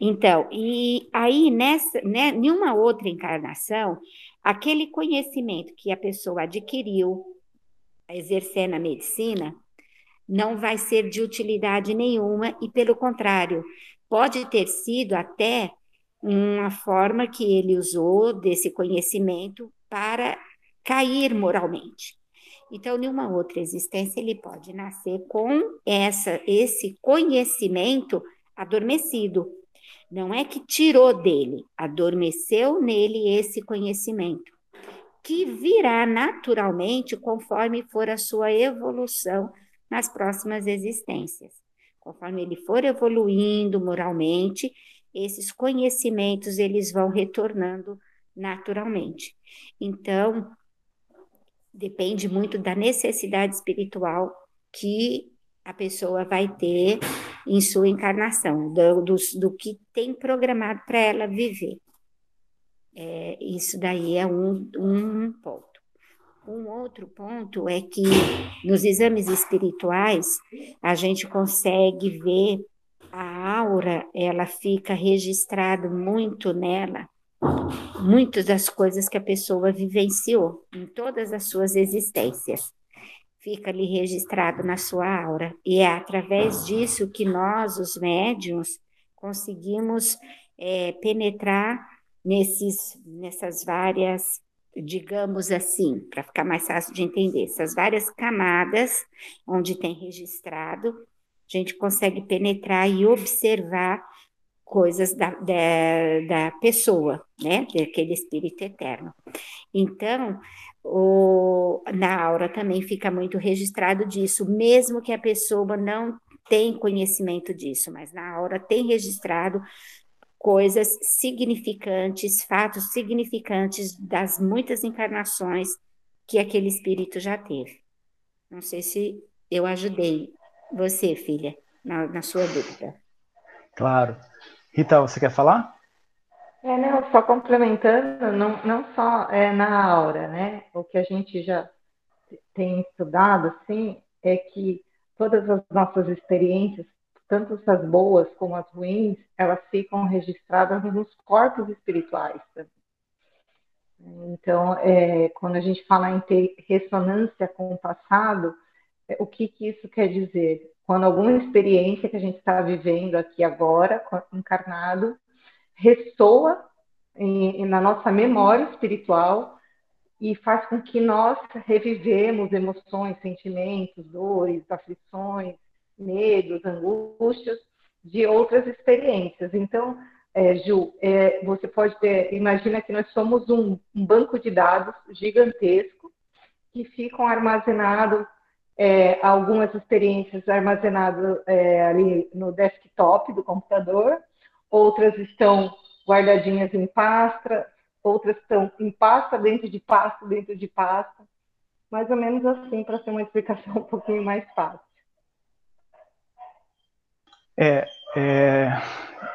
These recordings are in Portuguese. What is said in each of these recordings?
Então, e aí nessa, né, nenhuma outra encarnação, aquele conhecimento que a pessoa adquiriu exercendo a medicina não vai ser de utilidade nenhuma e pelo contrário, pode ter sido até uma forma que ele usou desse conhecimento para cair moralmente. Então, nenhuma outra existência ele pode nascer com essa esse conhecimento adormecido. Não é que tirou dele, adormeceu nele esse conhecimento, que virá naturalmente conforme for a sua evolução nas próximas existências. Conforme ele for evoluindo moralmente, esses conhecimentos eles vão retornando naturalmente. Então, depende muito da necessidade espiritual que a pessoa vai ter em sua encarnação, do, do, do que tem programado para ela viver. É, isso daí é um, um ponto. Um outro ponto é que nos exames espirituais a gente consegue ver a aura, ela fica registrado muito nela muitas das coisas que a pessoa vivenciou em todas as suas existências. Fica ali registrado na sua aura, e é através disso que nós, os médiums, conseguimos é, penetrar nesses, nessas várias, digamos assim, para ficar mais fácil de entender, essas várias camadas onde tem registrado, a gente consegue penetrar e observar coisas da, da, da pessoa, né, daquele espírito eterno. Então, o, na aura também fica muito registrado disso, mesmo que a pessoa não tenha conhecimento disso, mas na aura tem registrado coisas significantes, fatos significantes das muitas encarnações que aquele espírito já teve. Não sei se eu ajudei você, filha, na, na sua dúvida. Claro. Rita, você quer falar? É, não, só complementando, não, não só é, na aura, né? O que a gente já tem estudado, assim, é que todas as nossas experiências, tanto as boas como as ruins, elas ficam registradas nos corpos espirituais também. Então, é, quando a gente fala em ter ressonância com o passado, é, o que, que isso quer dizer? quando alguma experiência que a gente está vivendo aqui agora, encarnado, ressoa em, na nossa memória espiritual e faz com que nós revivemos emoções, sentimentos, dores, aflições, medos, angústias de outras experiências. Então, é, Ju, é, você pode ter, imagina que nós somos um, um banco de dados gigantesco que ficam armazenados é, algumas experiências armazenadas é, ali no desktop do computador, outras estão guardadinhas em pasta, outras estão em pasta dentro de pasta dentro de pasta, mais ou menos assim para ter uma explicação um pouquinho mais fácil. É, é,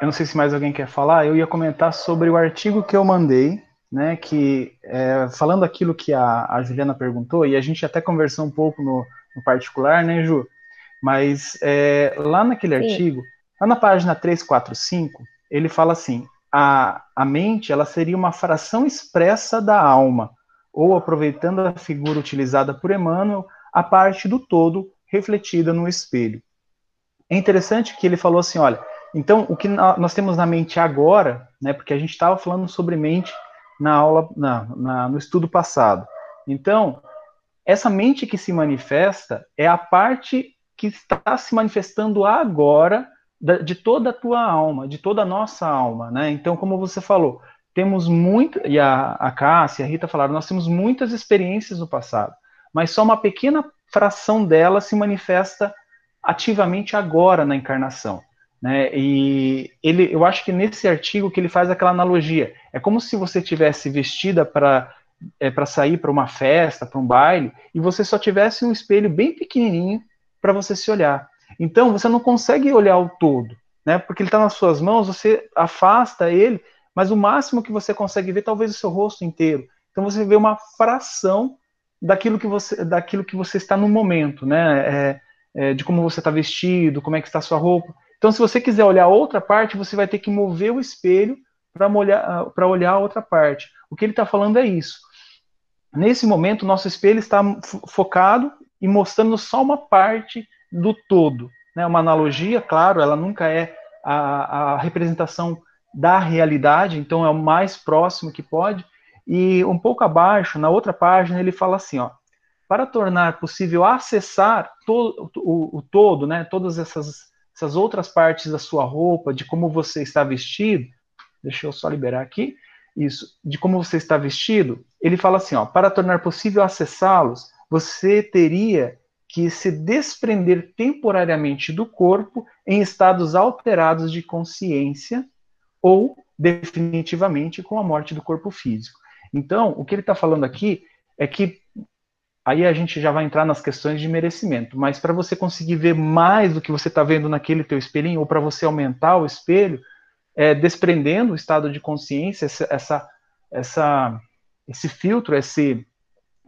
eu não sei se mais alguém quer falar. Eu ia comentar sobre o artigo que eu mandei, né? Que é, falando aquilo que a, a Juliana perguntou e a gente até conversou um pouco no, no particular, né, Ju? Mas é, lá naquele Sim. artigo, lá na página 345, ele fala assim: a, a mente ela seria uma fração expressa da alma, ou aproveitando a figura utilizada por Emmanuel, a parte do todo refletida no espelho. É interessante que ele falou assim: olha, então o que nós temos na mente agora, né, porque a gente estava falando sobre mente na aula, na, na, no estudo passado. Então, essa mente que se manifesta é a parte que está se manifestando agora de toda a tua alma, de toda a nossa alma, né? Então, como você falou, temos muito, e a, a Cássia e a Rita falaram, nós temos muitas experiências no passado, mas só uma pequena fração delas se manifesta ativamente agora na encarnação. Né? E ele, eu acho que nesse artigo que ele faz aquela analogia, é como se você tivesse vestida para é, para sair para uma festa, para um baile, e você só tivesse um espelho bem pequenininho para você se olhar. Então você não consegue olhar o todo, né? Porque ele está nas suas mãos, você afasta ele, mas o máximo que você consegue ver talvez o seu rosto inteiro. Então você vê uma fração daquilo que você, daquilo que você está no momento, né? É, é, de como você está vestido, como é que está a sua roupa. Então se você quiser olhar outra parte, você vai ter que mover o espelho para olhar, olhar a outra parte. O que ele está falando é isso. Nesse momento, nosso espelho está focado e mostrando só uma parte do todo. Né? Uma analogia, claro, ela nunca é a, a representação da realidade, então é o mais próximo que pode. E um pouco abaixo, na outra página, ele fala assim, ó, para tornar possível acessar to, o, o, todo, né, todas essas, essas outras partes da sua roupa, de como você está vestido, deixa eu só liberar aqui, isso, de como você está vestido, ele fala assim, ó, para tornar possível acessá-los, você teria que se desprender temporariamente do corpo em estados alterados de consciência ou definitivamente com a morte do corpo físico. Então, o que ele está falando aqui é que aí a gente já vai entrar nas questões de merecimento, mas para você conseguir ver mais do que você está vendo naquele teu espelhinho, ou para você aumentar o espelho, é, desprendendo o estado de consciência, essa, essa, esse filtro, esse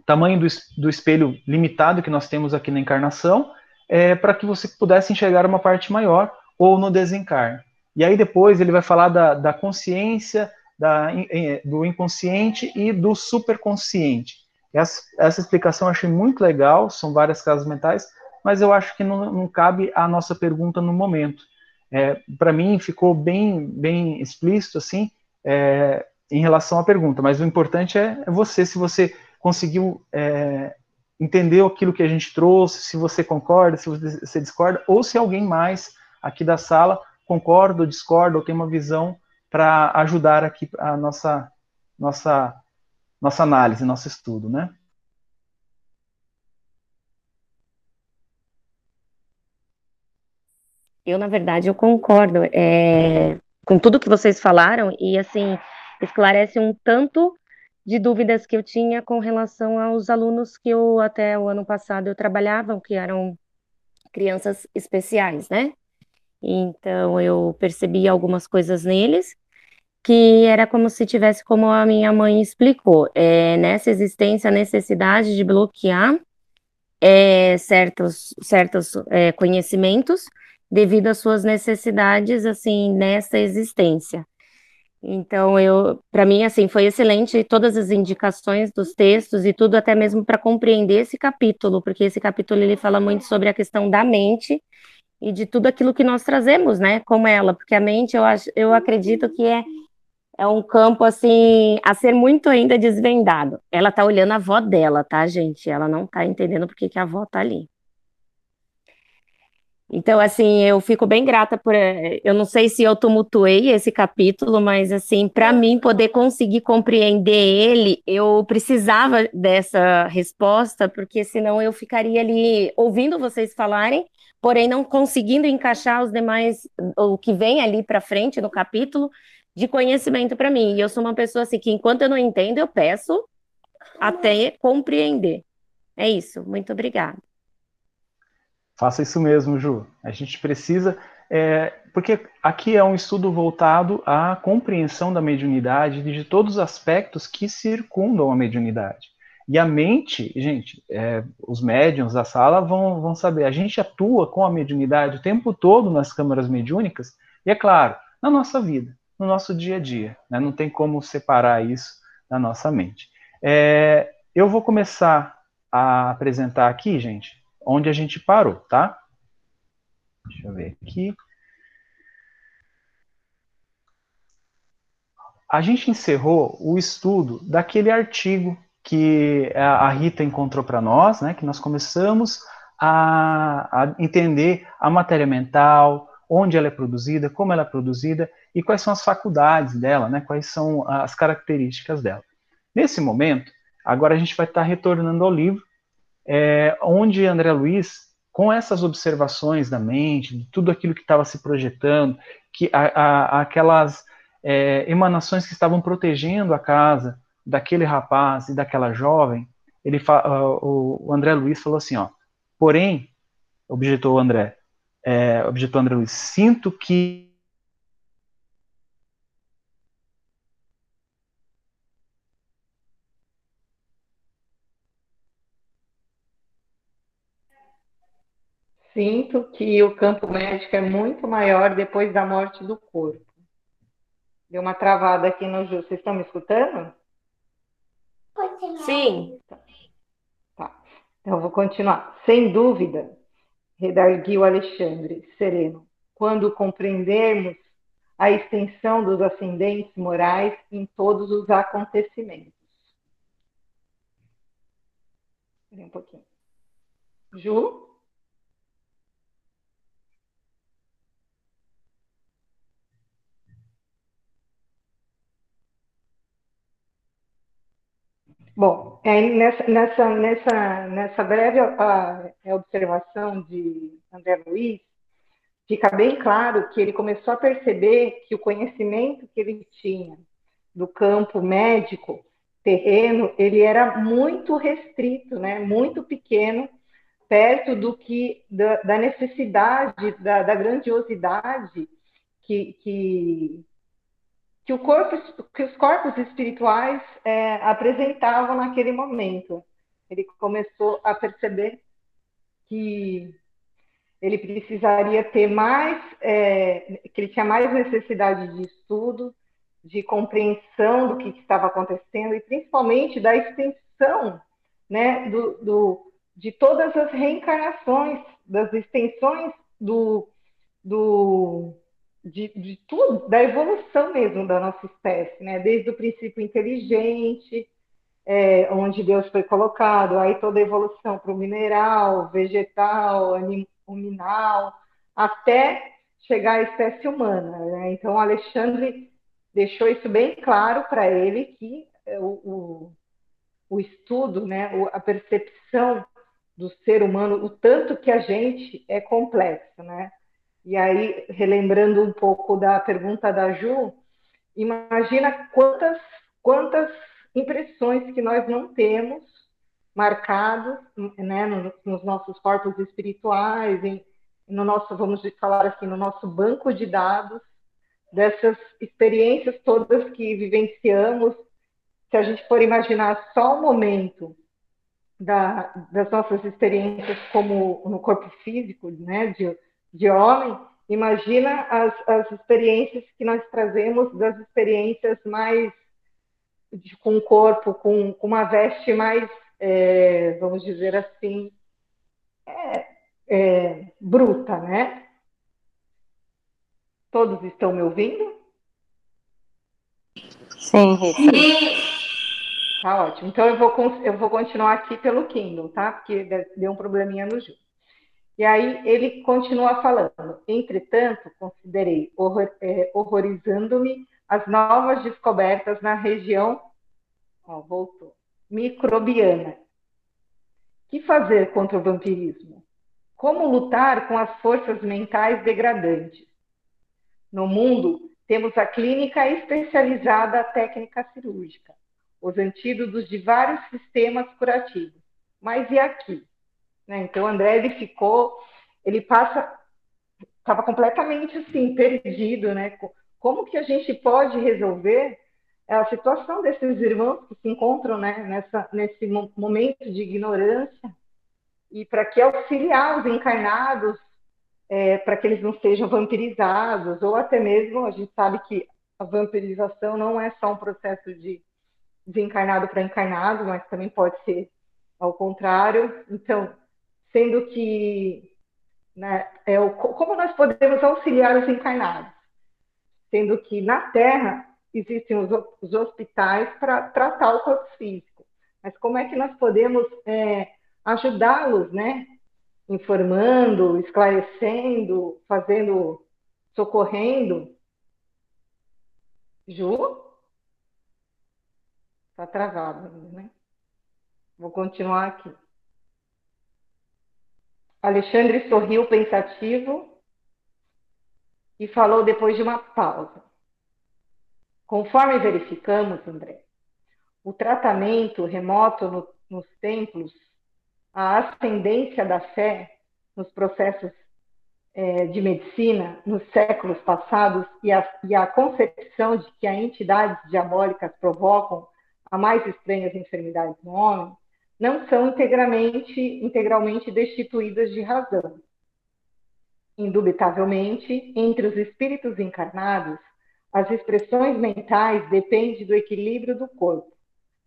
tamanho do, do espelho limitado que nós temos aqui na encarnação, é, para que você pudesse enxergar uma parte maior ou no desencarne. E aí depois ele vai falar da, da consciência, da, do inconsciente e do superconsciente. Essa, essa explicação eu achei muito legal, são várias casas mentais, mas eu acho que não, não cabe a nossa pergunta no momento. É, para mim ficou bem, bem explícito assim é, em relação à pergunta, mas o importante é, é você, se você conseguiu é, entender aquilo que a gente trouxe, se você concorda, se você discorda, ou se alguém mais aqui da sala concorda ou discorda, ou tem uma visão para ajudar aqui a nossa, nossa, nossa análise, nosso estudo, né? Eu, na verdade, eu concordo é, com tudo que vocês falaram e, assim, esclarece um tanto de dúvidas que eu tinha com relação aos alunos que eu até o ano passado eu trabalhava, que eram crianças especiais, né? Então eu percebi algumas coisas neles que era como se tivesse, como a minha mãe explicou, é, nessa existência a necessidade de bloquear é, certos, certos é, conhecimentos devido às suas necessidades, assim, nessa existência. Então, eu, para mim, assim, foi excelente todas as indicações dos textos e tudo, até mesmo para compreender esse capítulo, porque esse capítulo ele fala muito sobre a questão da mente e de tudo aquilo que nós trazemos, né, com ela, porque a mente, eu acho, eu acredito que é é um campo assim a ser muito ainda desvendado. Ela tá olhando a avó dela, tá, gente? Ela não tá entendendo porque que a avó tá ali. Então, assim, eu fico bem grata por. Eh, eu não sei se eu tumultuei esse capítulo, mas, assim, para mim poder conseguir compreender ele, eu precisava dessa resposta, porque senão eu ficaria ali ouvindo vocês falarem, porém não conseguindo encaixar os demais, o que vem ali para frente no capítulo, de conhecimento para mim. E eu sou uma pessoa assim que, enquanto eu não entendo, eu peço até compreender. É isso. Muito obrigada. Faça isso mesmo, Ju. A gente precisa. É, porque aqui é um estudo voltado à compreensão da mediunidade de todos os aspectos que circundam a mediunidade. E a mente, gente, é, os médiums da sala vão, vão saber, a gente atua com a mediunidade o tempo todo nas câmaras mediúnicas, e é claro, na nossa vida, no nosso dia a dia. Né? Não tem como separar isso da nossa mente. É, eu vou começar a apresentar aqui, gente, onde a gente parou, tá? Deixa eu ver aqui. A gente encerrou o estudo daquele artigo que a Rita encontrou para nós, né, que nós começamos a, a, entender a matéria mental, onde ela é produzida, como ela é produzida e quais são as faculdades dela, né, quais são as características dela. Nesse momento, agora a gente vai estar retornando ao livro é, onde André Luiz, com essas observações da mente, de tudo aquilo que estava se projetando, que a, a, aquelas é, emanações que estavam protegendo a casa daquele rapaz e daquela jovem, ele uh, o André Luiz falou assim, ó, porém, objetou o André, é, objetou André Luiz, sinto que sinto que o campo médico é muito maior depois da morte do corpo. Deu uma travada aqui no Ju. Vocês estão me escutando? Sim. Tá. Então, eu vou continuar. Sem dúvida, redarguiu Alexandre, sereno, quando compreendermos a extensão dos ascendentes morais em todos os acontecimentos. Espera um pouquinho. Ju? Bom, nessa, nessa, nessa, breve a, a observação de André Luiz, fica bem claro que ele começou a perceber que o conhecimento que ele tinha do campo médico terreno, ele era muito restrito, né? muito pequeno, perto do que da, da necessidade, da, da grandiosidade que, que, que, o corpo, que os corpos espirituais é, apresentavam naquele momento. Ele começou a perceber que ele precisaria ter mais, é, que ele tinha mais necessidade de estudo, de compreensão do que, estava acontecendo e principalmente da extensão, né, do, do, de todas as reencarnações, das extensões do, do de, de tudo, da evolução mesmo da nossa espécie, né, desde o princípio inteligente, é, onde Deus foi colocado, aí toda a evolução para o mineral, vegetal, animal, até chegar à espécie humana. Né? Então, Alexandre deixou isso bem claro para ele que é, o, o, o, estudo, né, a percepção do ser humano, o tanto que a gente é complexo, né? E aí, relembrando um pouco da pergunta da Ju, imagina quantas, quantas impressões que nós não temos marcados né, nos nossos corpos espirituais, em, no nosso, vamos falar assim, no nosso banco de dados, dessas experiências todas que vivenciamos. Se a gente for imaginar só o momento da, das nossas experiências como no corpo físico, né, de, de homem, imagina as, as experiências que nós trazemos das experiências mais de, com o corpo, com, com uma veste mais, é, vamos dizer assim, é, é, bruta, né? Todos estão me ouvindo? Sim, Rita. Tá ótimo. Então eu vou, eu vou continuar aqui pelo Kindle, tá? Porque deu um probleminha no Ju. E aí ele continua falando. Entretanto, considerei horror, é, horrorizando-me as novas descobertas na região, ó, voltou, microbiana. Que fazer contra o vampirismo? Como lutar com as forças mentais degradantes? No mundo, temos a clínica especializada à técnica cirúrgica, os antídotos de vários sistemas curativos. Mas e aqui? Né? Então, André ele ficou, ele passa, estava completamente assim perdido, né? Como que a gente pode resolver a situação desses irmãos que se encontram né, nessa, nesse momento de ignorância e para que auxiliar os encarnados é, para que eles não sejam vampirizados ou até mesmo a gente sabe que a vampirização não é só um processo de desencarnado para encarnado, mas também pode ser ao contrário. Então, sendo que né, é o, como nós podemos auxiliar os encarnados, sendo que na Terra existem os, os hospitais para tratar o corpo físico, mas como é que nós podemos é, ajudá-los, né? Informando, esclarecendo, fazendo, socorrendo. Ju? Está travado, né? Vou continuar aqui. Alexandre sorriu pensativo e falou depois de uma pausa. Conforme verificamos, André, o tratamento remoto no, nos templos, a ascendência da fé nos processos é, de medicina nos séculos passados e a, e a concepção de que as entidades diabólicas provocam a mais estranhas enfermidades no homem, não são integralmente, integralmente destituídas de razão. Indubitavelmente, entre os espíritos encarnados, as expressões mentais dependem do equilíbrio do corpo,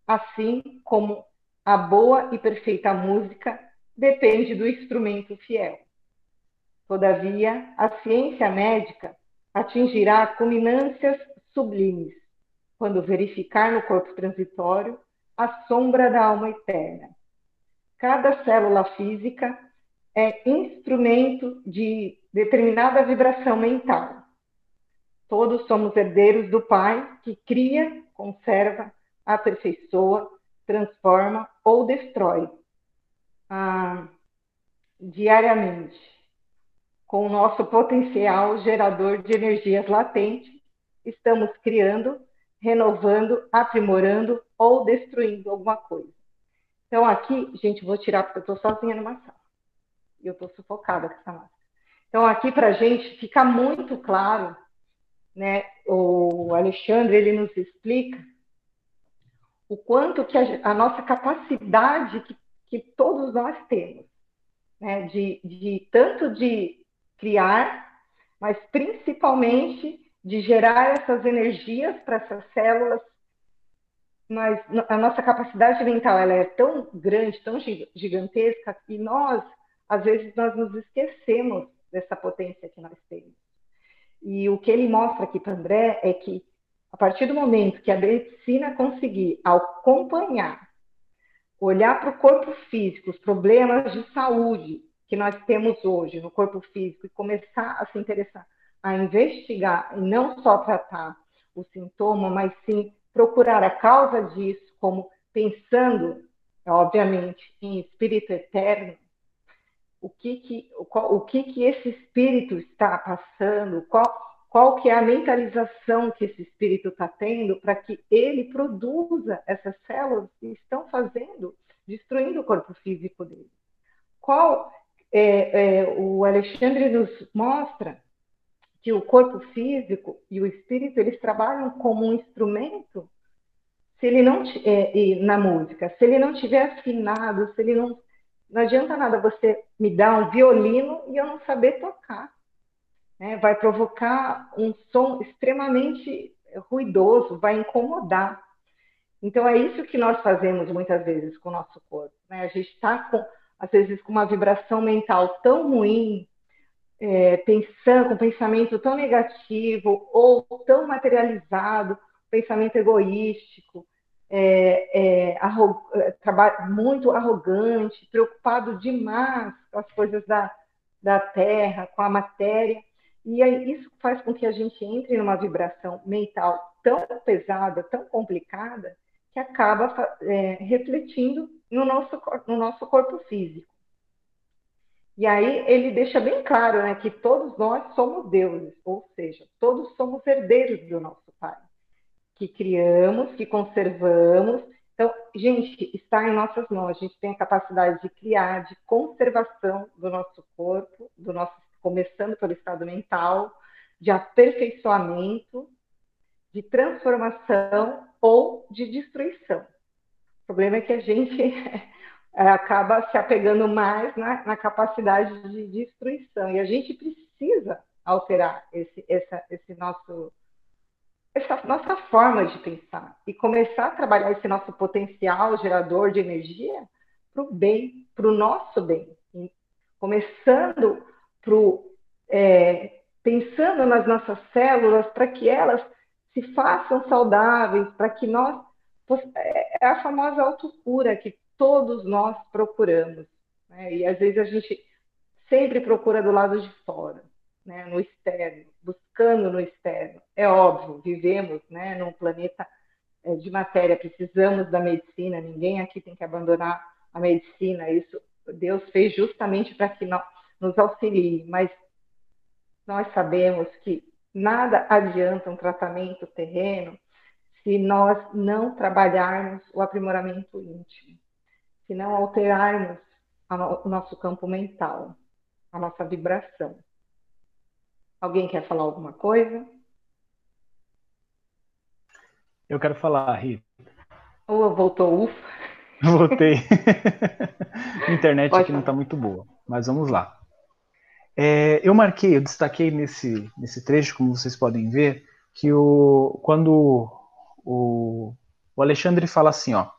assim como a boa e perfeita música depende do instrumento fiel. Todavia, a ciência médica atingirá culminâncias sublimes quando verificar no corpo transitório a sombra da alma eterna. Cada célula física é instrumento de determinada vibração mental. Todos somos herdeiros do Pai que cria, conserva, aperfeiçoa, transforma ou destrói ah, diariamente com o nosso potencial gerador de energias latentes, estamos criando, renovando, aprimorando ou destruindo alguma coisa. Então, aqui, gente, vou tirar porque eu estou sozinha numa sala. E eu estou sufocada com essa máscara. Então, aqui para a gente fica muito claro, né? O Alexandre ele nos explica o quanto que a, a nossa capacidade que, que, todos nós temos, né? De, de tanto de criar, mas principalmente de gerar essas energias para essas células. Mas a nossa capacidade mental ela é tão grande, tão gigantesca que nós às vezes nós nos esquecemos dessa potência que nós temos. E o que ele mostra aqui para André é que a partir do momento que a medicina conseguir acompanhar, olhar para o corpo físico, os problemas de saúde que nós temos hoje no corpo físico e começar a se interessar, a investigar e não só tratar o sintoma, mas sim procurar a causa disso, como pensando, obviamente, em espírito eterno, o que que, o que, que esse espírito está passando, qual, qual que é a mentalização que esse espírito está tendo para que ele produza essas células que estão fazendo, destruindo o corpo físico dele. Qual é, é, o Alexandre nos mostra que o corpo físico e o espírito eles trabalham como um instrumento se ele não é, na música se ele não tiver afinado se ele não não adianta nada você me dar um violino e eu não saber tocar. Né? Vai provocar um som extremamente ruidoso, vai incomodar. Então é isso que nós fazemos muitas vezes com o nosso corpo. Né? A gente está às vezes com uma vibração mental tão ruim, é, pensando com um pensamento tão negativo ou tão materializado, pensamento egoístico, é, é, arro é, muito arrogante, preocupado demais com as coisas da, da terra, com a matéria. E aí, isso faz com que a gente entre numa vibração mental tão pesada, tão complicada, que acaba é, refletindo no nosso, no nosso corpo físico. E aí ele deixa bem claro né, que todos nós somos deuses, ou seja, todos somos herdeiros do nosso Pai que criamos, que conservamos. Então, gente, está em nossas mãos. A gente tem a capacidade de criar, de conservação do nosso corpo, do nosso, começando pelo estado mental, de aperfeiçoamento, de transformação ou de destruição. O problema é que a gente acaba se apegando mais na, na, capacidade de destruição. E a gente precisa alterar esse, essa, esse nosso essa nossa forma de pensar e começar a trabalhar esse nosso potencial gerador de energia para o bem, para o nosso bem. Começando pro, é, pensando nas nossas células para que elas se façam saudáveis, para que nós. É, é a famosa autocura que todos nós procuramos. Né? E às vezes a gente sempre procura do lado de fora né, no externo, buscando no externo. É óbvio, vivemos né, num planeta é, de matéria, precisamos da medicina, ninguém aqui tem que abandonar a medicina, isso Deus fez justamente para que nós, nos auxilie, mas nós sabemos que nada adianta um tratamento terreno se nós não trabalharmos o aprimoramento íntimo, se não alterarmos o nosso campo mental, a nossa vibração. Alguém quer falar alguma coisa? Eu quero falar, Rita. Ou voltou, ufa. Voltei. A internet Pode aqui falar. não está muito boa, mas vamos lá. É, eu marquei, eu destaquei nesse, nesse trecho, como vocês podem ver, que o, quando o, o Alexandre fala assim, ó,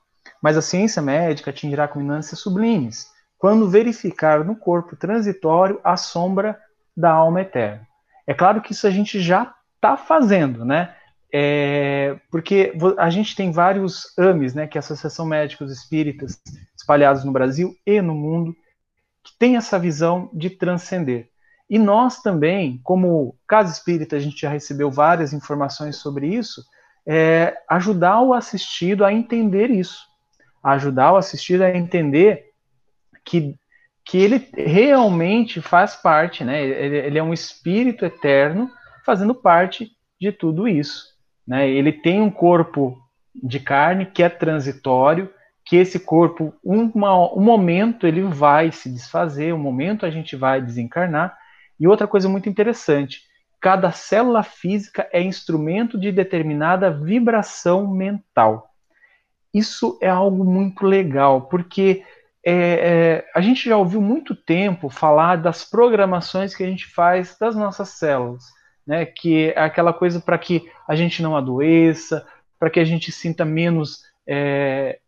mas a ciência médica atingirá culminâncias sublimes, quando verificar no corpo transitório a sombra da alma eterna. É claro que isso a gente já está fazendo, né? É, porque a gente tem vários AMES, né, que é a Associação Médicos Espíritas, espalhados no Brasil e no mundo, que tem essa visão de transcender. E nós também, como Casa Espírita, a gente já recebeu várias informações sobre isso, é, ajudar o assistido a entender isso, ajudar o assistido a entender que, que ele realmente faz parte, né? Ele, ele é um espírito eterno fazendo parte de tudo isso. Né? Ele tem um corpo de carne que é transitório, que esse corpo, um, um momento ele vai se desfazer, um momento a gente vai desencarnar. E outra coisa muito interessante, cada célula física é instrumento de determinada vibração mental. Isso é algo muito legal, porque é, é, a gente já ouviu muito tempo falar das programações que a gente faz das nossas células, né? Que é aquela coisa para que a gente não adoeça, para que a gente sinta menos é,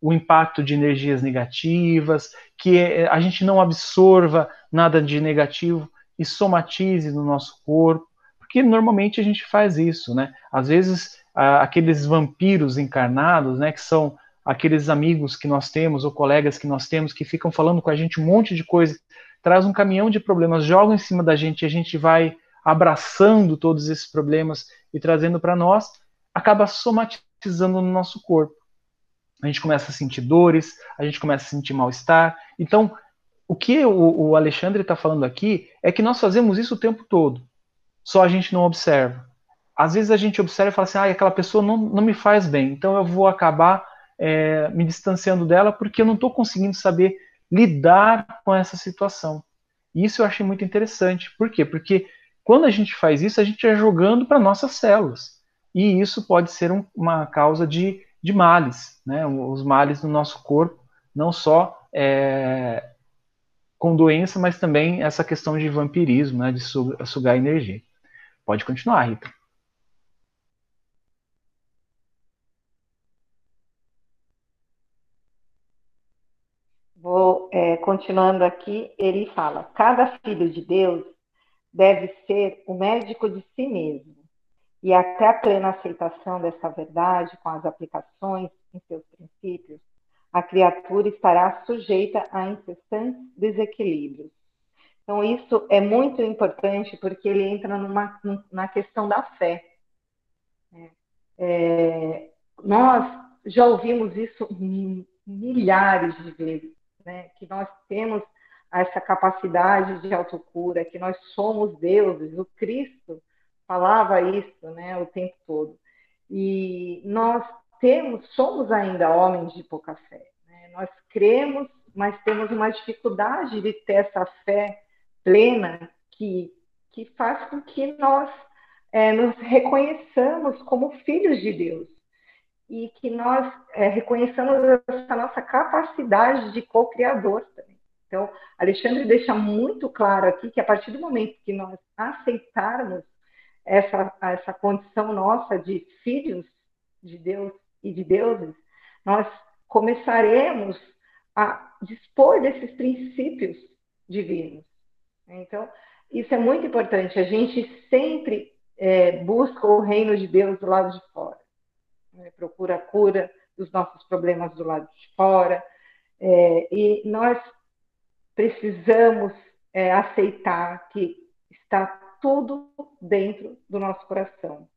o impacto de energias negativas, que é, a gente não absorva nada de negativo e somatize no nosso corpo, porque normalmente a gente faz isso, né? Às vezes aqueles vampiros encarnados, né, que são aqueles amigos que nós temos ou colegas que nós temos que ficam falando com a gente um monte de coisa, traz um caminhão de problemas, jogam em cima da gente e a gente vai abraçando todos esses problemas e trazendo para nós, acaba somatizando no nosso corpo. A gente começa a sentir dores, a gente começa a sentir mal-estar. Então, o que o, o Alexandre está falando aqui é que nós fazemos isso o tempo todo, só a gente não observa. Às vezes a gente observa e fala assim, ah, aquela pessoa não, não me faz bem, então eu vou acabar é, me distanciando dela porque eu não estou conseguindo saber lidar com essa situação. Isso eu achei muito interessante. Por quê? Porque quando a gente faz isso, a gente é jogando para nossas células. E isso pode ser um, uma causa de, de males, né? os males no nosso corpo, não só é, com doença, mas também essa questão de vampirismo, né? de sugar energia. Pode continuar, Rita. Vou é, continuando aqui, ele fala: cada filho de Deus deve ser o médico de si mesmo, e até a plena aceitação dessa verdade, com as aplicações em seus princípios, a criatura estará sujeita a incessantes desequilíbrios. Então, isso é muito importante porque ele entra numa, na questão da fé. É, é nós já ouvimos isso milhares de vezes né? que nós temos essa capacidade de autocura, que nós somos deuses. O Cristo falava isso né, o tempo todo. E nós temos, somos ainda homens de pouca fé. Né? Nós cremos, mas temos uma dificuldade de ter essa fé plena que, que faz com que nós é, nos reconheçamos como filhos de Deus e que nós é, reconheçamos essa nossa capacidade de co-criador também. Então, Alexandre deixa muito claro aqui que a partir do momento que nós aceitarmos essa, essa condição nossa de filhos de Deus e de deuses, nós começaremos a dispor desses princípios divinos. Então, isso é muito importante. A gente sempre é, busca o reino de Deus do lado de fora né, procura a cura dos nossos problemas do lado de fora. É, e nós precisamos é, aceitar que está tudo dentro do nosso coração.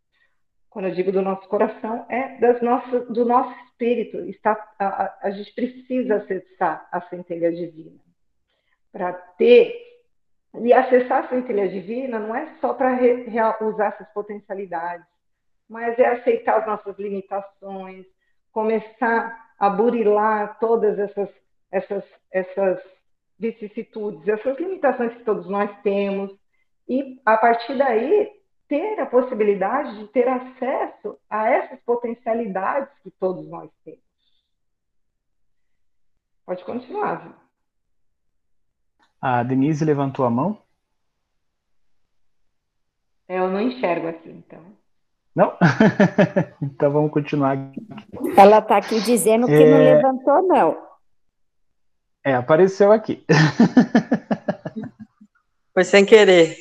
Quando eu digo do nosso coração, é das nossas, do nosso espírito. Está, a, a, gente precisa acessar a centelha divina. Para ter. E acessar a centelha divina não é só para usar essas potencialidades, mas é aceitar as nossas limitações, começar a burilar todas essas, essas, essas vicissitudes, essas limitações que todos nós temos, e a partir daí ter a possibilidade de ter acesso a essas potencialidades que todos nós temos. Pode continuar, viu? A Denise levantou a mão. É, eu não enxergo assim, então. Não? então vamos continuar. Ela está aqui dizendo que é... não levantou, não. É, apareceu aqui. Foi sem querer.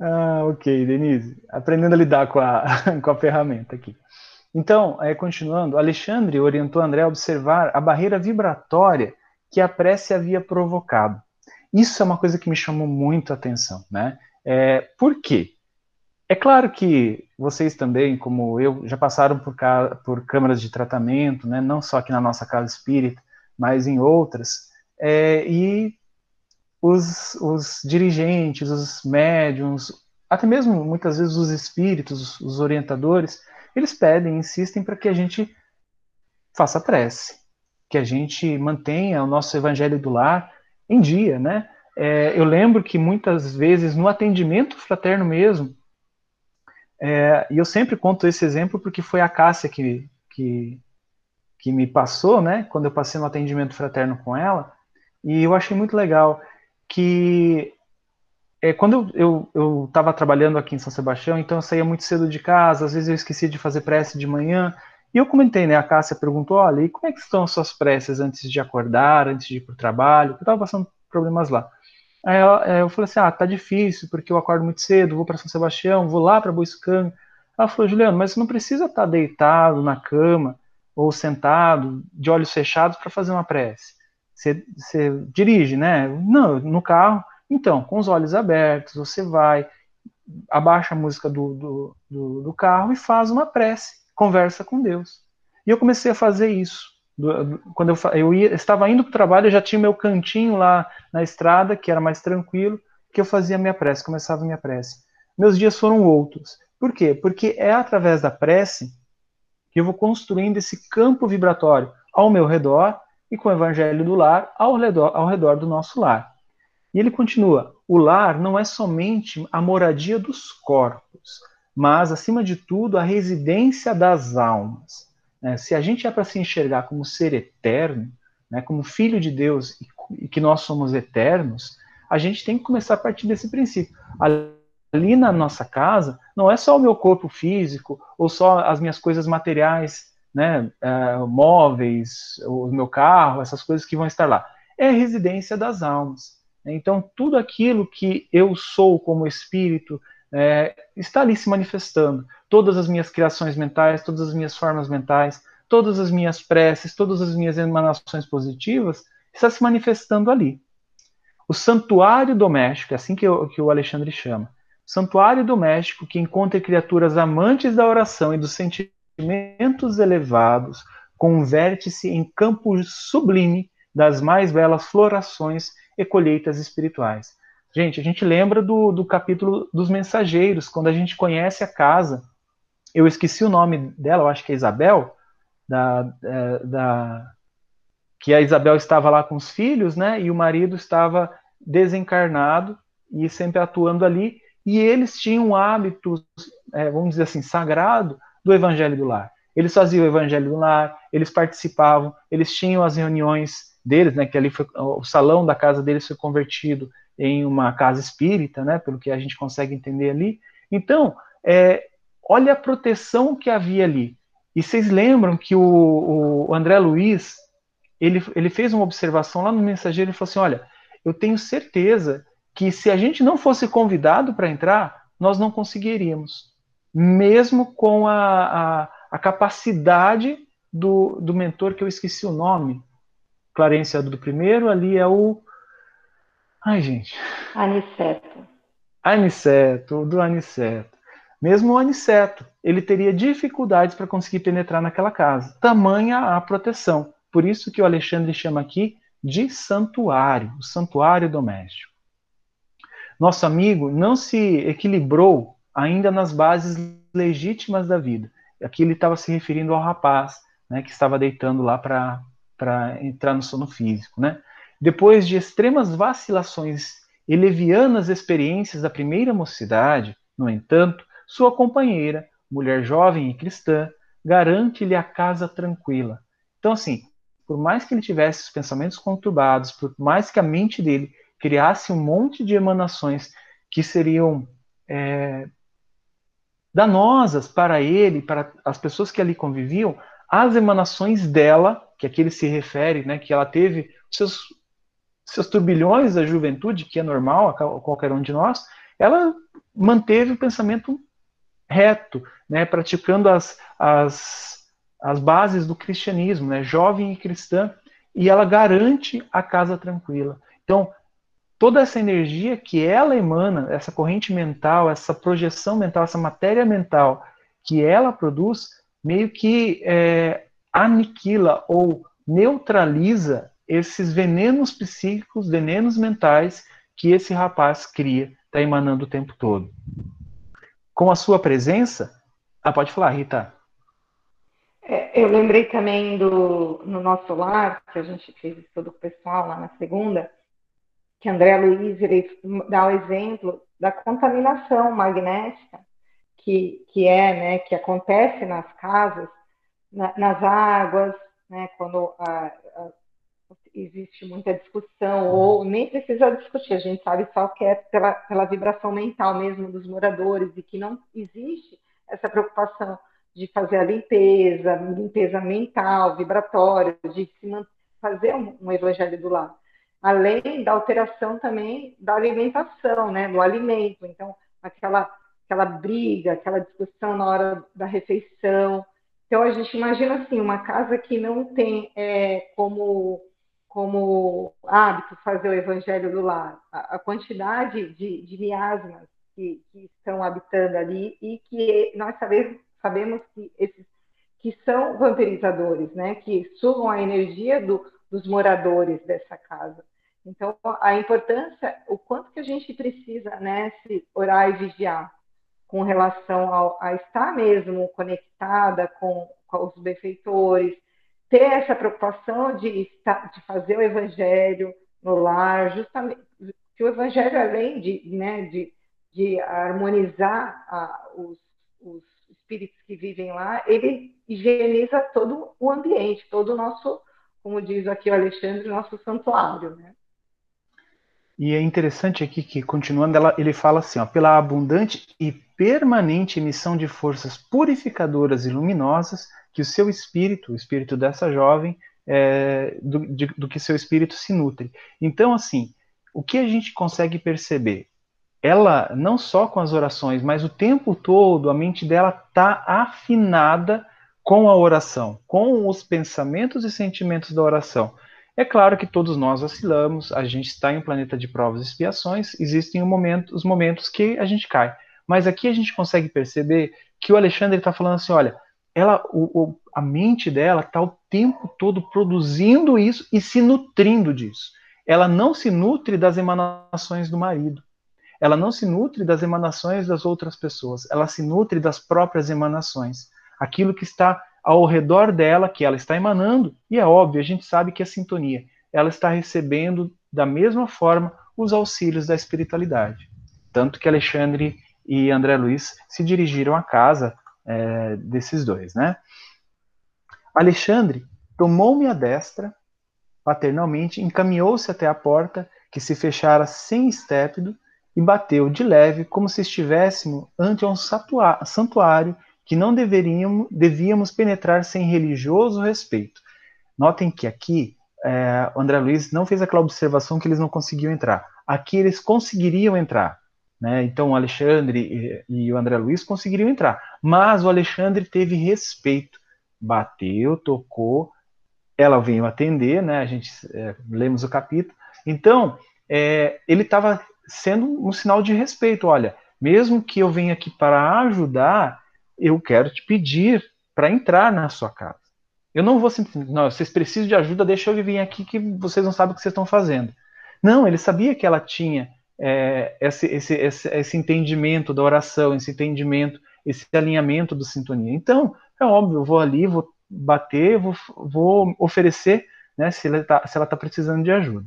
Ah, ok, Denise. Aprendendo a lidar com a, com a ferramenta aqui. Então, é, continuando, Alexandre orientou André a observar a barreira vibratória que a prece havia provocado. Isso é uma coisa que me chamou muito a atenção, né? É, por quê? É claro que vocês também, como eu, já passaram por, por câmaras de tratamento, né? Não só aqui na nossa casa espírita, mas em outras. É, e os, os, dirigentes, os médiums, até mesmo muitas vezes os espíritos, os orientadores, eles pedem, insistem para que a gente faça prece, que a gente mantenha o nosso evangelho do lar em dia, né? É, eu lembro que muitas vezes no atendimento fraterno mesmo, é, e eu sempre conto esse exemplo porque foi a Cássia que, que, que me passou, né? Quando eu passei no atendimento fraterno com ela, e eu achei muito legal que é, quando eu estava trabalhando aqui em São Sebastião, então eu saía muito cedo de casa, às vezes eu esquecia de fazer prece de manhã, e eu comentei, né, a Cássia perguntou, olha, e como é que estão as suas preces antes de acordar, antes de ir para o trabalho? Eu estava passando problemas lá. Aí eu, é, eu, falei assim, ah, tá difícil, porque eu acordo muito cedo, vou para São Sebastião, vou lá para Boiscanga. Ela falou, Juliano, mas você não precisa estar tá deitado na cama ou sentado, de olhos fechados, para fazer uma prece. Você, você dirige, né? Não, no carro, então, com os olhos abertos, você vai, abaixa a música do, do, do, do carro e faz uma prece, conversa com Deus. E eu comecei a fazer isso. Quando eu, eu ia, estava indo para o trabalho, eu já tinha meu cantinho lá na estrada, que era mais tranquilo, que eu fazia minha prece, começava minha prece. Meus dias foram outros. Por quê? Porque é através da prece que eu vou construindo esse campo vibratório ao meu redor e com o evangelho do lar ao redor, ao redor do nosso lar. E ele continua: o lar não é somente a moradia dos corpos, mas, acima de tudo, a residência das almas. É, se a gente é para se enxergar como ser eterno, né, como filho de Deus e, e que nós somos eternos, a gente tem que começar a partir desse princípio. Ali na nossa casa, não é só o meu corpo físico ou só as minhas coisas materiais, né, é, móveis, o meu carro, essas coisas que vão estar lá. É a residência das almas. Então, tudo aquilo que eu sou como espírito é, está ali se manifestando. Todas as minhas criações mentais, todas as minhas formas mentais, todas as minhas preces, todas as minhas emanações positivas, está se manifestando ali. O santuário doméstico, é assim que, eu, que o Alexandre chama. Santuário doméstico que encontra criaturas amantes da oração e dos sentimentos elevados, converte-se em campo sublime das mais belas florações e colheitas espirituais. Gente, a gente lembra do, do capítulo dos mensageiros, quando a gente conhece a casa. Eu esqueci o nome dela, eu acho que é Isabel, da, é, da, que a Isabel estava lá com os filhos, né? E o marido estava desencarnado e sempre atuando ali. E eles tinham um hábito, é, vamos dizer assim, sagrado do Evangelho do Lar. Eles faziam o Evangelho do Lar, eles participavam, eles tinham as reuniões deles, né, que ali foi o salão da casa deles foi convertido em uma casa espírita, né, pelo que a gente consegue entender ali. Então, é, olha a proteção que havia ali. E vocês lembram que o, o André Luiz ele, ele fez uma observação lá no mensageiro e falou assim: olha, eu tenho certeza que se a gente não fosse convidado para entrar, nós não conseguiríamos, mesmo com a, a, a capacidade do, do mentor, que eu esqueci o nome, Clarência do primeiro, ali é o. Ai, gente. Aniceto. Aniceto, do Aniceto. Mesmo o Aniceto, ele teria dificuldades para conseguir penetrar naquela casa. Tamanha a proteção. Por isso que o Alexandre chama aqui de santuário, o santuário doméstico. Nosso amigo não se equilibrou ainda nas bases legítimas da vida. Aqui ele estava se referindo ao rapaz né, que estava deitando lá para para entrar no sono físico, né? Depois de extremas vacilações e levianas experiências da primeira mocidade, no entanto, sua companheira, mulher jovem e cristã, garante-lhe a casa tranquila. Então, assim, por mais que ele tivesse os pensamentos conturbados, por mais que a mente dele criasse um monte de emanações que seriam é, danosas para ele, para as pessoas que ali conviviam, as emanações dela, que aqui ele se refere, né, que ela teve seus, seus turbilhões da juventude, que é normal a qualquer um de nós, ela manteve o pensamento reto, né, praticando as, as, as bases do cristianismo, né, jovem e cristã, e ela garante a casa tranquila. Então, toda essa energia que ela emana, essa corrente mental, essa projeção mental, essa matéria mental que ela produz, meio que é, aniquila ou neutraliza esses venenos psíquicos, venenos mentais que esse rapaz cria, está emanando o tempo todo. Com a sua presença, ah, pode falar, Rita. É, eu lembrei também do no nosso lar, que a gente fez todo o pessoal lá na segunda, que André Luiz ele dá o exemplo da contaminação magnética que, que é, né, que acontece nas casas, na, nas águas, né, quando a, a, existe muita discussão, ou nem precisa discutir, a gente sabe só que é pela, pela vibração mental mesmo dos moradores, e que não existe essa preocupação de fazer a limpeza, limpeza mental, vibratória, de se fazer um, um evangelho do lar. Além da alteração também da alimentação, né, do alimento. Então, aquela, aquela briga, aquela discussão na hora da refeição. Então, a gente imagina assim, uma casa que não tem é, como como hábito fazer o evangelho do lar, a, a quantidade de, de miasmas que, que, estão habitando ali e que nós sabemos, sabemos que esses que são vampirizadores, né, que sugam a energia do, dos moradores dessa casa. Então, a importância, o quanto que a gente precisa, né, se orar e vigiar com relação ao, a estar mesmo conectada com, com os benfeitores, ter essa preocupação de, estar, de fazer o evangelho no lar, justamente que o evangelho, além de, né, de, de harmonizar a, os, os espíritos que vivem lá, ele higieniza todo o ambiente, todo o nosso, como diz aqui o Alexandre, nosso santuário, né? E é interessante aqui que, continuando, ela, ele fala assim: ó, pela abundante e permanente emissão de forças purificadoras e luminosas que o seu espírito, o espírito dessa jovem, é, do, de, do que seu espírito se nutre. Então, assim, o que a gente consegue perceber? Ela, não só com as orações, mas o tempo todo, a mente dela está afinada com a oração, com os pensamentos e sentimentos da oração. É claro que todos nós oscilamos, a gente está em um planeta de provas e expiações, existem um momento, os momentos que a gente cai. Mas aqui a gente consegue perceber que o Alexandre está falando assim: olha, ela, o, o, a mente dela está o tempo todo produzindo isso e se nutrindo disso. Ela não se nutre das emanações do marido. Ela não se nutre das emanações das outras pessoas. Ela se nutre das próprias emanações. Aquilo que está ao redor dela, que ela está emanando, e é óbvio, a gente sabe que a sintonia, ela está recebendo da mesma forma os auxílios da espiritualidade. Tanto que Alexandre e André Luiz se dirigiram à casa é, desses dois, né? Alexandre tomou-me a destra, paternalmente, encaminhou-se até a porta, que se fechara sem estépido, e bateu de leve, como se estivéssemos ante um santuário que não deveríamos, devíamos penetrar sem religioso respeito. Notem que aqui é, o André Luiz não fez aquela observação que eles não conseguiam entrar. Aqui eles conseguiriam entrar. Né? Então o Alexandre e, e o André Luiz conseguiriam entrar. Mas o Alexandre teve respeito. Bateu, tocou, ela veio atender, né? A gente é, lemos o capítulo. Então, é, ele estava sendo um sinal de respeito. Olha, mesmo que eu venha aqui para ajudar, eu quero te pedir para entrar na sua casa. Eu não vou simplesmente, não, vocês precisam de ajuda, deixa eu vir aqui que vocês não sabem o que vocês estão fazendo. Não, ele sabia que ela tinha é, esse, esse, esse, esse, entendimento da oração, esse entendimento, esse alinhamento do sintonia. Então, é óbvio, eu vou ali, vou bater, vou, vou oferecer né, se ela está tá precisando de ajuda.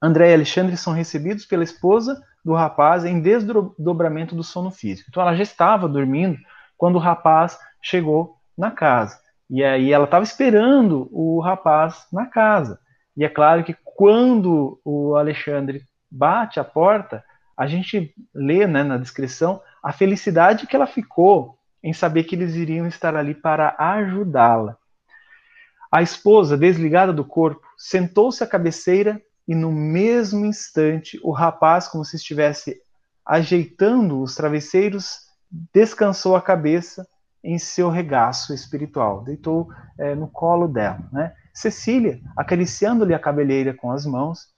André e Alexandre são recebidos pela esposa do rapaz em desdobramento do sono físico. Então ela já estava dormindo quando o rapaz chegou na casa. E aí ela estava esperando o rapaz na casa. E é claro que quando o Alexandre bate a porta, a gente lê né, na descrição a felicidade que ela ficou em saber que eles iriam estar ali para ajudá-la. A esposa, desligada do corpo, sentou-se à cabeceira e, no mesmo instante, o rapaz, como se estivesse ajeitando os travesseiros, descansou a cabeça em seu regaço espiritual, deitou é, no colo dela. Né? Cecília, acariciando-lhe a cabeleira com as mãos,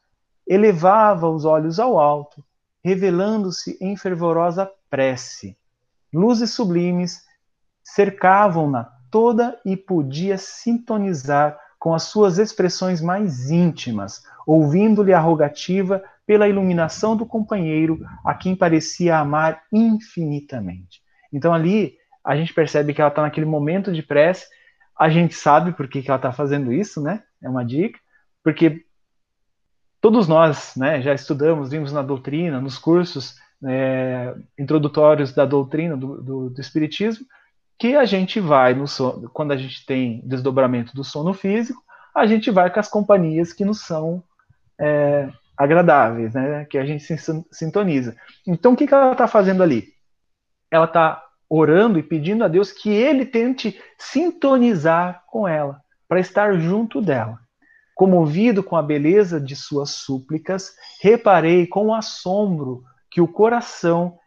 elevava os olhos ao alto, revelando-se em fervorosa prece. Luzes sublimes cercavam-na toda e podia sintonizar com as suas expressões mais íntimas, ouvindo-lhe a rogativa pela iluminação do companheiro a quem parecia amar infinitamente. Então ali a gente percebe que ela está naquele momento de prece, a gente sabe por que, que ela está fazendo isso, né? É uma dica, porque todos nós né, já estudamos, vimos na doutrina, nos cursos é, introdutórios da doutrina do, do, do Espiritismo, que a gente vai no sono, quando a gente tem desdobramento do sono físico, a gente vai com as companhias que nos são é, agradáveis, né? Que a gente se sintoniza. Então, o que, que ela está fazendo ali? Ela está orando e pedindo a Deus que Ele tente sintonizar com ela, para estar junto dela. Comovido com a beleza de suas súplicas, reparei com assombro que o coração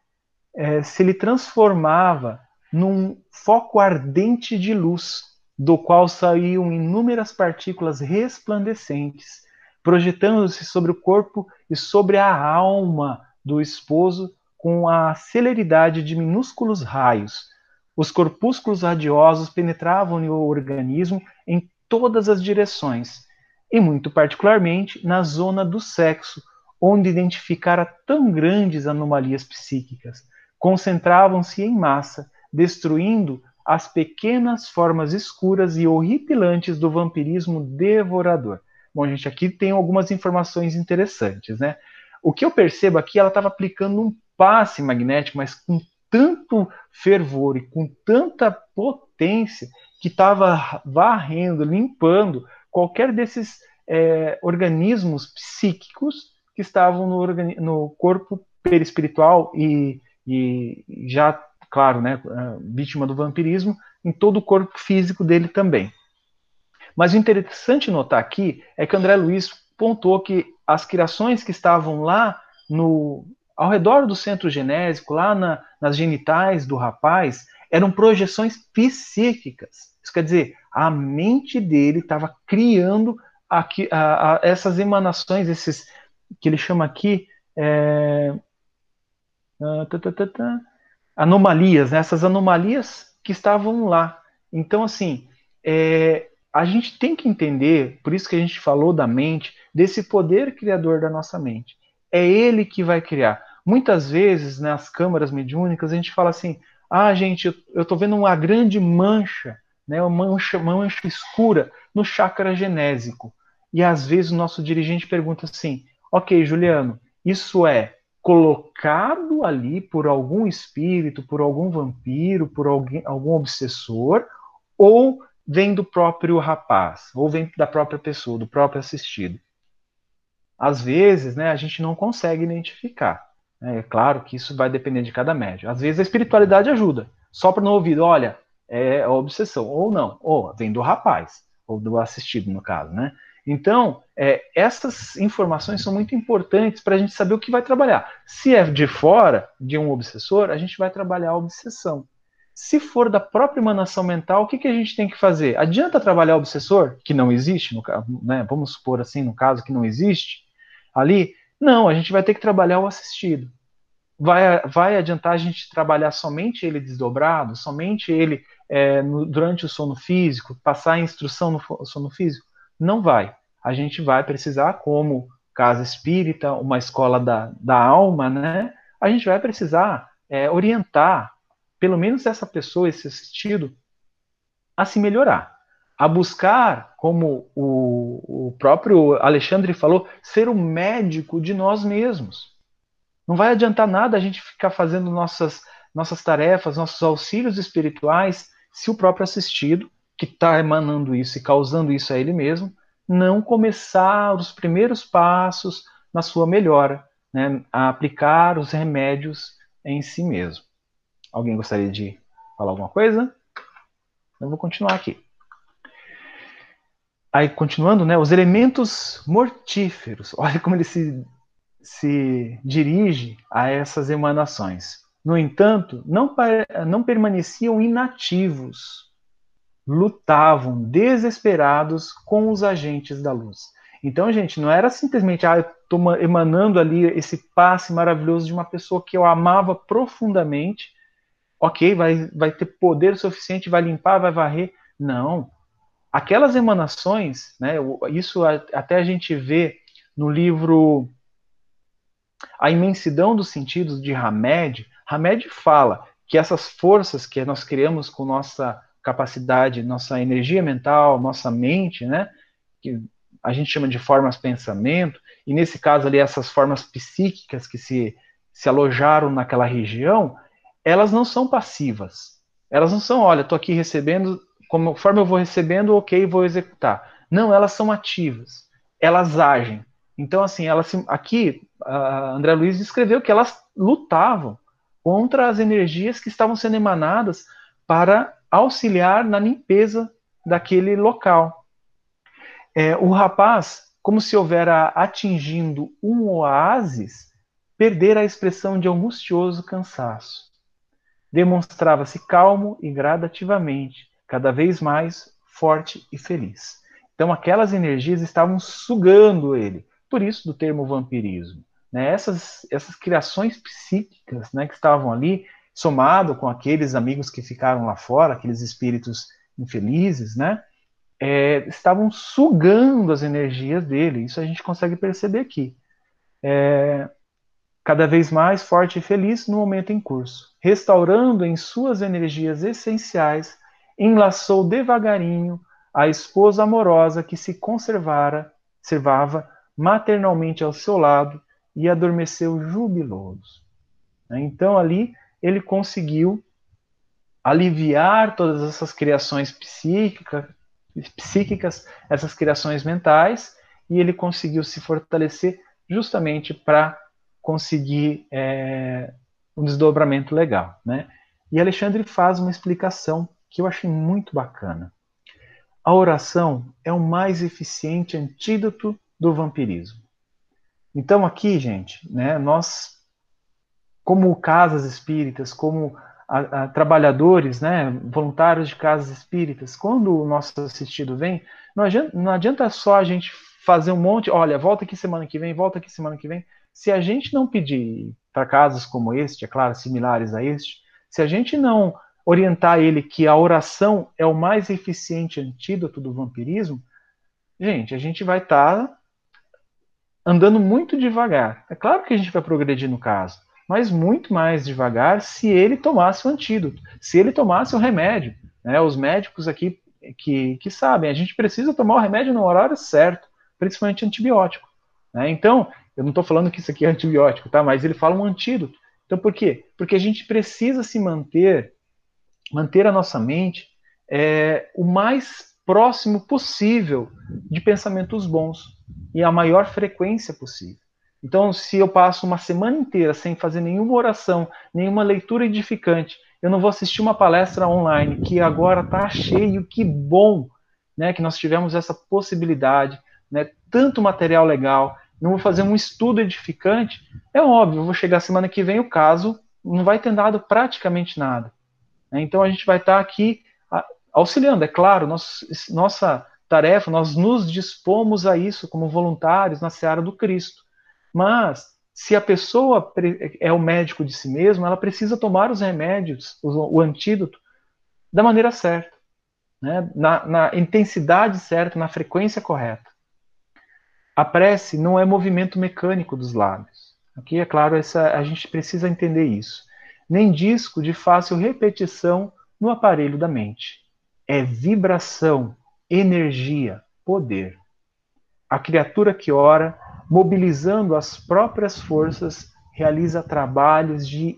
é, se lhe transformava num foco ardente de luz, do qual saíam inúmeras partículas resplandecentes, projetando-se sobre o corpo e sobre a alma do esposo com a celeridade de minúsculos raios. Os corpúsculos radiosos penetravam no organismo em todas as direções, e muito particularmente na zona do sexo, onde identificara tão grandes anomalias psíquicas. Concentravam-se em massa, destruindo as pequenas formas escuras e horripilantes do vampirismo devorador. Bom, gente, aqui tem algumas informações interessantes, né? O que eu percebo aqui, ela estava aplicando um passe magnético, mas com tanto fervor e com tanta potência que estava varrendo, limpando qualquer desses é, organismos psíquicos que estavam no, no corpo perispiritual e, e já claro, né, vítima do vampirismo, em todo o corpo físico dele também. Mas o interessante notar aqui é que André Luiz pontuou que as criações que estavam lá no ao redor do centro genésico, lá na, nas genitais do rapaz, eram projeções psíquicas. Isso quer dizer, a mente dele estava criando aqui, a, a, essas emanações, esses que ele chama aqui é, anomalias, né? essas anomalias que estavam lá. Então, assim, é, a gente tem que entender, por isso que a gente falou da mente, desse poder criador da nossa mente. É ele que vai criar. Muitas vezes, nas câmaras mediúnicas, a gente fala assim: ah, gente, eu estou vendo uma grande mancha, né, uma mancha, mancha escura no chakra genésico. E às vezes o nosso dirigente pergunta assim: ok, Juliano, isso é colocado ali por algum espírito, por algum vampiro, por alguém, algum obsessor, ou vem do próprio rapaz, ou vem da própria pessoa, do próprio assistido. Às vezes, né, a gente não consegue identificar. Né? É claro que isso vai depender de cada médium. Às vezes a espiritualidade ajuda. Só para no ouvido, olha, é obsessão, ou não, ou vem do rapaz, ou do assistido, no caso, né? Então, é, essas informações são muito importantes para a gente saber o que vai trabalhar. Se é de fora, de um obsessor, a gente vai trabalhar a obsessão. Se for da própria emanação mental, o que, que a gente tem que fazer? Adianta trabalhar o obsessor, que não existe, no, né, vamos supor assim, no caso que não existe, ali? Não, a gente vai ter que trabalhar o assistido. Vai, vai adiantar a gente trabalhar somente ele desdobrado, somente ele é, no, durante o sono físico, passar a instrução no sono físico? Não vai. A gente vai precisar, como casa espírita, uma escola da, da alma, né? A gente vai precisar é, orientar, pelo menos essa pessoa, esse assistido, a se melhorar, a buscar, como o, o próprio Alexandre falou, ser o médico de nós mesmos. Não vai adiantar nada a gente ficar fazendo nossas, nossas tarefas, nossos auxílios espirituais, se o próprio assistido que está emanando isso e causando isso a ele mesmo, não começar os primeiros passos na sua melhora. né, a aplicar os remédios em si mesmo. Alguém gostaria de falar alguma coisa? Eu vou continuar aqui. Aí, continuando, né, os elementos mortíferos. Olha como ele se, se dirige a essas emanações. No entanto, não, não permaneciam inativos, lutavam desesperados com os agentes da luz. Então, gente, não era simplesmente, ah, eu estou emanando ali esse passe maravilhoso de uma pessoa que eu amava profundamente, ok, vai, vai ter poder suficiente, vai limpar, vai varrer. Não. Aquelas emanações, né, isso até a gente vê no livro A Imensidão dos Sentidos de Hamed, Hamed fala que essas forças que nós criamos com nossa capacidade, nossa energia mental, nossa mente, né, que a gente chama de formas pensamento, e nesse caso ali essas formas psíquicas que se, se alojaram naquela região, elas não são passivas. Elas não são, olha, estou aqui recebendo, conforme eu vou recebendo, ok, vou executar. Não, elas são ativas. Elas agem. Então, assim, elas aqui, a André Luiz descreveu que elas lutavam contra as energias que estavam sendo emanadas para auxiliar na limpeza daquele local. É, o rapaz, como se houvera atingindo um oásis, perdera a expressão de angustioso cansaço. Demonstrava-se calmo e gradativamente, cada vez mais forte e feliz. Então, aquelas energias estavam sugando ele, por isso do termo vampirismo. Né? Essas, essas criações psíquicas né, que estavam ali, somado com aqueles amigos que ficaram lá fora, aqueles espíritos infelizes, né, é, estavam sugando as energias dele. Isso a gente consegue perceber aqui. É, cada vez mais forte e feliz no momento em curso, restaurando em suas energias essenciais, enlaçou devagarinho a esposa amorosa que se conservara, servava maternalmente ao seu lado e adormeceu jubiloso. Então ali ele conseguiu aliviar todas essas criações psíquicas, psíquicas, essas criações mentais, e ele conseguiu se fortalecer justamente para conseguir é, um desdobramento legal. Né? E Alexandre faz uma explicação que eu achei muito bacana. A oração é o mais eficiente antídoto do vampirismo. Então aqui, gente, né, nós, como casas espíritas, como a, a, trabalhadores, né, voluntários de casas espíritas, quando o nosso assistido vem, não adianta, não adianta só a gente fazer um monte, olha, volta aqui semana que vem, volta aqui semana que vem. Se a gente não pedir para casos como este, é claro, similares a este, se a gente não orientar ele que a oração é o mais eficiente antídoto do vampirismo, gente, a gente vai estar tá andando muito devagar. É claro que a gente vai progredir no caso, mas muito mais devagar se ele tomasse o antídoto, se ele tomasse o remédio. Né? Os médicos aqui que, que sabem, a gente precisa tomar o remédio no horário certo, principalmente antibiótico. Né? Então, eu não estou falando que isso aqui é antibiótico, tá? mas ele fala um antídoto. Então, por quê? Porque a gente precisa se manter, manter a nossa mente é, o mais próximo possível de pensamentos bons e a maior frequência possível. Então, se eu passo uma semana inteira sem fazer nenhuma oração, nenhuma leitura edificante, eu não vou assistir uma palestra online, que agora está cheio, que bom né, que nós tivemos essa possibilidade, né, tanto material legal, não vou fazer um estudo edificante, é óbvio, eu vou chegar semana que vem, o caso não vai ter dado praticamente nada. Né? Então a gente vai estar tá aqui auxiliando, é claro, nossa tarefa, nós nos dispomos a isso como voluntários na seara do Cristo. Mas, se a pessoa é o médico de si mesma, ela precisa tomar os remédios, o, antídoto, da maneira certa, né? na, na intensidade certa, na frequência correta. A prece não é movimento mecânico dos lábios. Aqui, é claro, essa, a gente precisa entender isso. Nem disco de fácil repetição no aparelho da mente. É vibração, energia, poder. A criatura que ora, mobilizando as próprias forças, realiza trabalhos de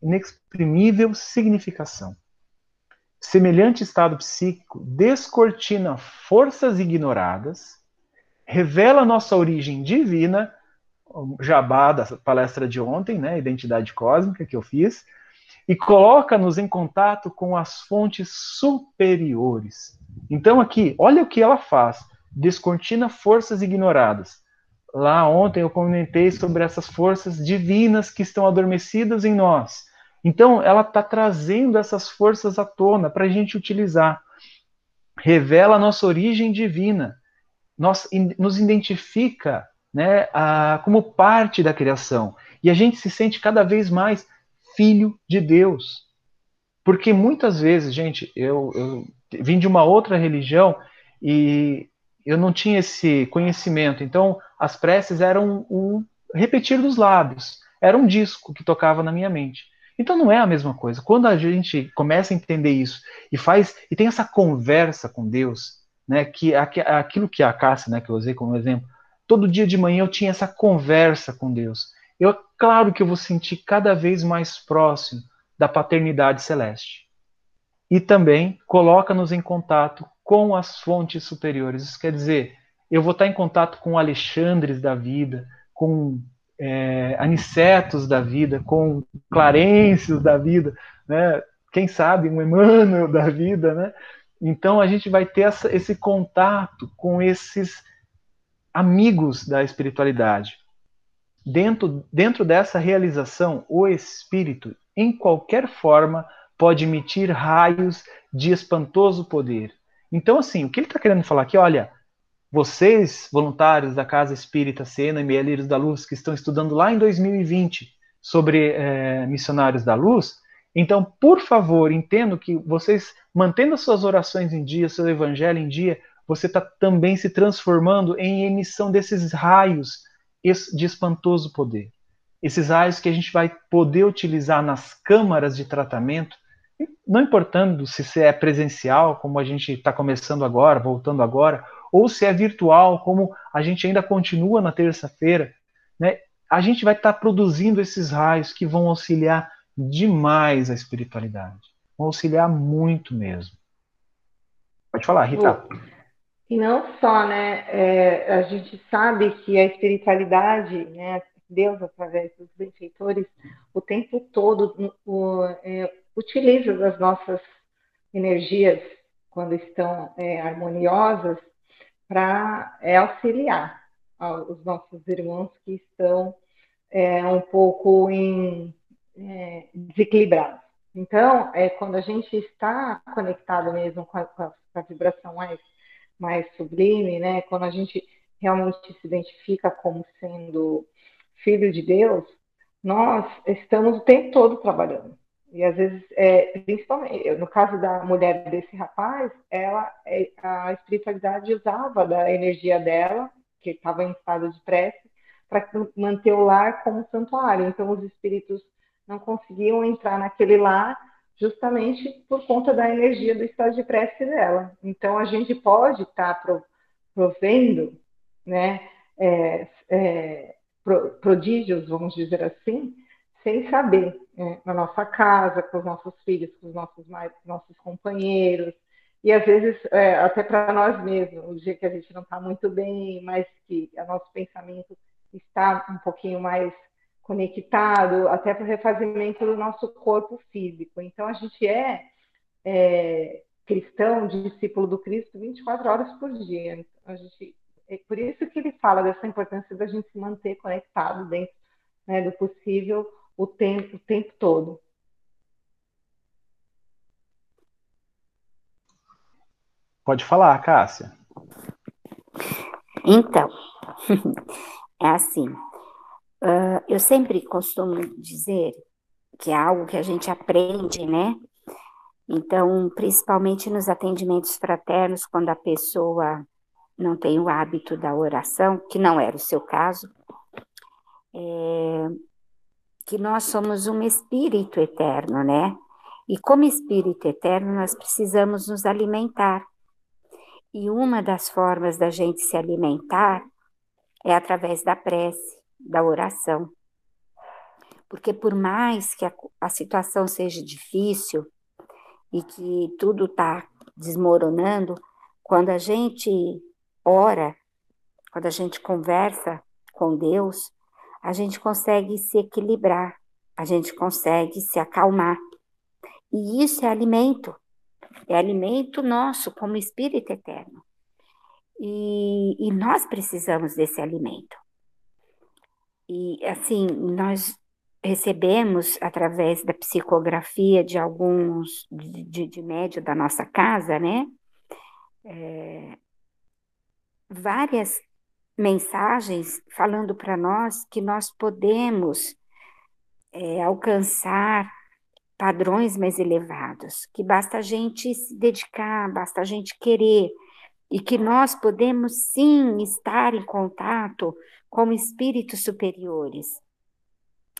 inexprimível significação. Semelhante estado psíquico descortina forças ignoradas, revela nossa origem divina, jabá da palestra de ontem, né, Identidade Cósmica, que eu fiz, e coloca-nos em contato com as fontes superiores. Então, aqui, olha o que ela faz: descortina forças ignoradas. Lá ontem eu comentei sobre essas forças divinas que estão adormecidas em nós. Então, ela está trazendo essas forças à tona para a gente utilizar. Revela a nossa origem divina, nos, nos identifica né, a, como parte da criação. E a gente se sente cada vez mais filho de Deus. Porque muitas vezes, gente, eu, eu vim de uma outra religião e eu não tinha esse conhecimento. Então, as preces eram um repetir dos lábios. Era um disco que tocava na minha mente. Então não é a mesma coisa. Quando a gente começa a entender isso e faz e tem essa conversa com Deus, né, que aquilo que a Cássia, né, que eu usei como exemplo, todo dia de manhã eu tinha essa conversa com Deus. Eu claro que eu vou sentir cada vez mais próximo da paternidade celeste. E também coloca-nos em contato com as fontes superiores. Isso quer dizer, eu vou estar em contato com Alexandres da vida, com é, anicetos da vida, com clarêncios da vida, né? quem sabe um Emmanuel da vida, né? Então a gente vai ter essa, esse contato com esses amigos da espiritualidade. Dentro, dentro dessa realização, o espírito, em qualquer forma, pode emitir raios de espantoso poder. Então, assim, o que ele está querendo falar aqui, olha, vocês, voluntários da Casa Espírita Sena e Mieleiros da Luz, que estão estudando lá em 2020 sobre é, missionários da luz, então, por favor, entendo que vocês, mantendo as suas orações em dia, seu evangelho em dia, você está também se transformando em emissão desses raios de espantoso poder. Esses raios que a gente vai poder utilizar nas câmaras de tratamento, não importando se é presencial, como a gente está começando agora, voltando agora, ou se é virtual, como a gente ainda continua na terça-feira, né, a gente vai estar tá produzindo esses raios que vão auxiliar demais a espiritualidade. Vão auxiliar muito mesmo. Pode falar, Rita. E não só, né? É, a gente sabe que a espiritualidade, né, Deus, através dos benfeitores, o tempo todo o, é, utiliza das nossas energias, quando estão é, harmoniosas, para é, auxiliar os nossos irmãos que estão é, um pouco em, é, desequilibrados. Então, é, quando a gente está conectado mesmo com a, com a, vibração mais, mais sublime, né, quando a gente realmente se identifica como sendo filho de Deus, nós estamos o tempo todo trabalhando. E às vezes, é, principalmente, no caso da mulher desse rapaz, ela, é, a espiritualidade usava da energia dela, que estava em estado de prece, para manter o lar como santuário. Então, os espíritos não conseguiam entrar naquele lar justamente por conta da energia do estado de prece dela. Então, a gente pode estar tá provendo né, é, é, prodígios, vamos dizer assim, sem saber, é, na nossa casa, com os nossos filhos, com os nossos, nossos companheiros, e às vezes é, até para nós mesmos, o dia que a gente não está muito bem, mas que o nosso pensamento está um pouquinho mais conectado, até para o refazimento do nosso corpo físico. Então a gente é, é cristão, discípulo do Cristo 24 horas por dia. Então, a gente, é por isso que ele fala dessa importância da gente se manter conectado dentro né, do possível o tempo, o tempo todo. Pode falar, Cássia. Então, é assim. Uh, eu sempre costumo dizer que é algo que a gente aprende, né? Então, principalmente nos atendimentos fraternos, quando a pessoa não tem o hábito da oração, que não era o seu caso, é, que nós somos um espírito eterno, né? E como espírito eterno, nós precisamos nos alimentar. E uma das formas da gente se alimentar é através da prece, da oração. Porque por mais que a, a situação seja difícil e que tudo está desmoronando, quando a gente ora, quando a gente conversa com Deus, a gente consegue se equilibrar, a gente consegue se acalmar. E isso é alimento, é alimento nosso como espírito eterno. E, e nós precisamos desse alimento. E assim, nós recebemos através da psicografia de alguns de, de, de médio da nossa casa, né? É, várias mensagens falando para nós que nós podemos é, alcançar padrões mais elevados, que basta a gente se dedicar, basta a gente querer, e que nós podemos sim estar em contato com espíritos superiores.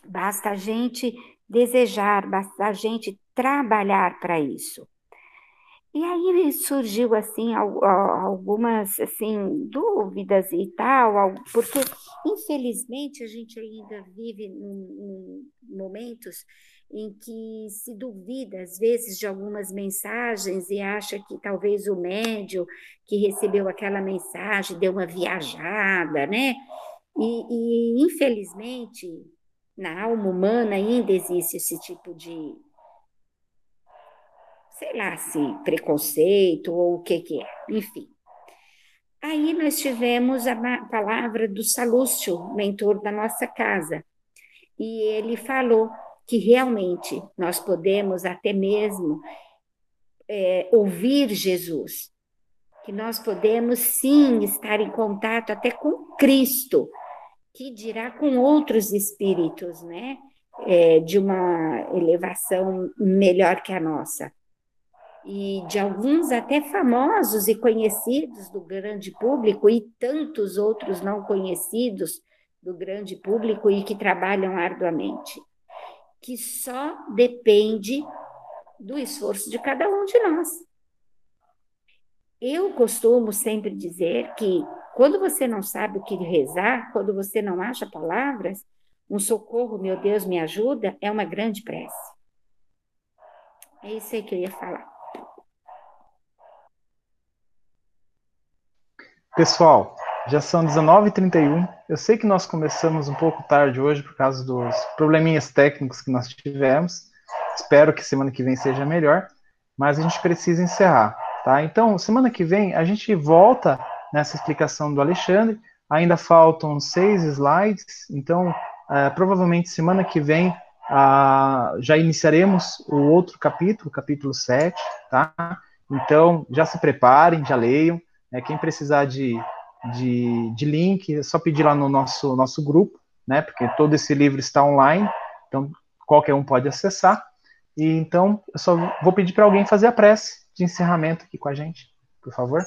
Basta a gente desejar, basta a gente trabalhar para isso. E aí surgiu assim algumas assim dúvidas e tal, porque infelizmente a gente ainda vive em momentos em que se duvida às vezes de algumas mensagens e acha que talvez o médio que recebeu aquela mensagem deu uma viajada, né? E, e infelizmente na alma humana ainda existe esse tipo de sei lá se preconceito ou o que que é, enfim. Aí nós tivemos a palavra do Salúcio, mentor da nossa casa, e ele falou que realmente nós podemos até mesmo é, ouvir Jesus, que nós podemos sim estar em contato até com Cristo, que dirá com outros espíritos, né? É, de uma elevação melhor que a nossa e de alguns até famosos e conhecidos do grande público e tantos outros não conhecidos do grande público e que trabalham arduamente, que só depende do esforço de cada um de nós. Eu costumo sempre dizer que quando você não sabe o que rezar, quando você não acha palavras, um socorro, meu Deus, me ajuda, é uma grande prece. É isso aí que eu ia falar. Pessoal, já são 19h31. Eu sei que nós começamos um pouco tarde hoje por causa dos probleminhas técnicos que nós tivemos. Espero que semana que vem seja melhor, mas a gente precisa encerrar, tá? Então, semana que vem a gente volta nessa explicação do Alexandre. Ainda faltam seis slides, então uh, provavelmente semana que vem uh, já iniciaremos o outro capítulo, capítulo 7, tá? Então, já se preparem, já leiam. Né? Quem precisar de, de, de link, é só pedir lá no nosso, nosso grupo, né? Porque todo esse livro está online, então qualquer um pode acessar. E então eu só vou pedir para alguém fazer a prece de encerramento aqui com a gente, por favor.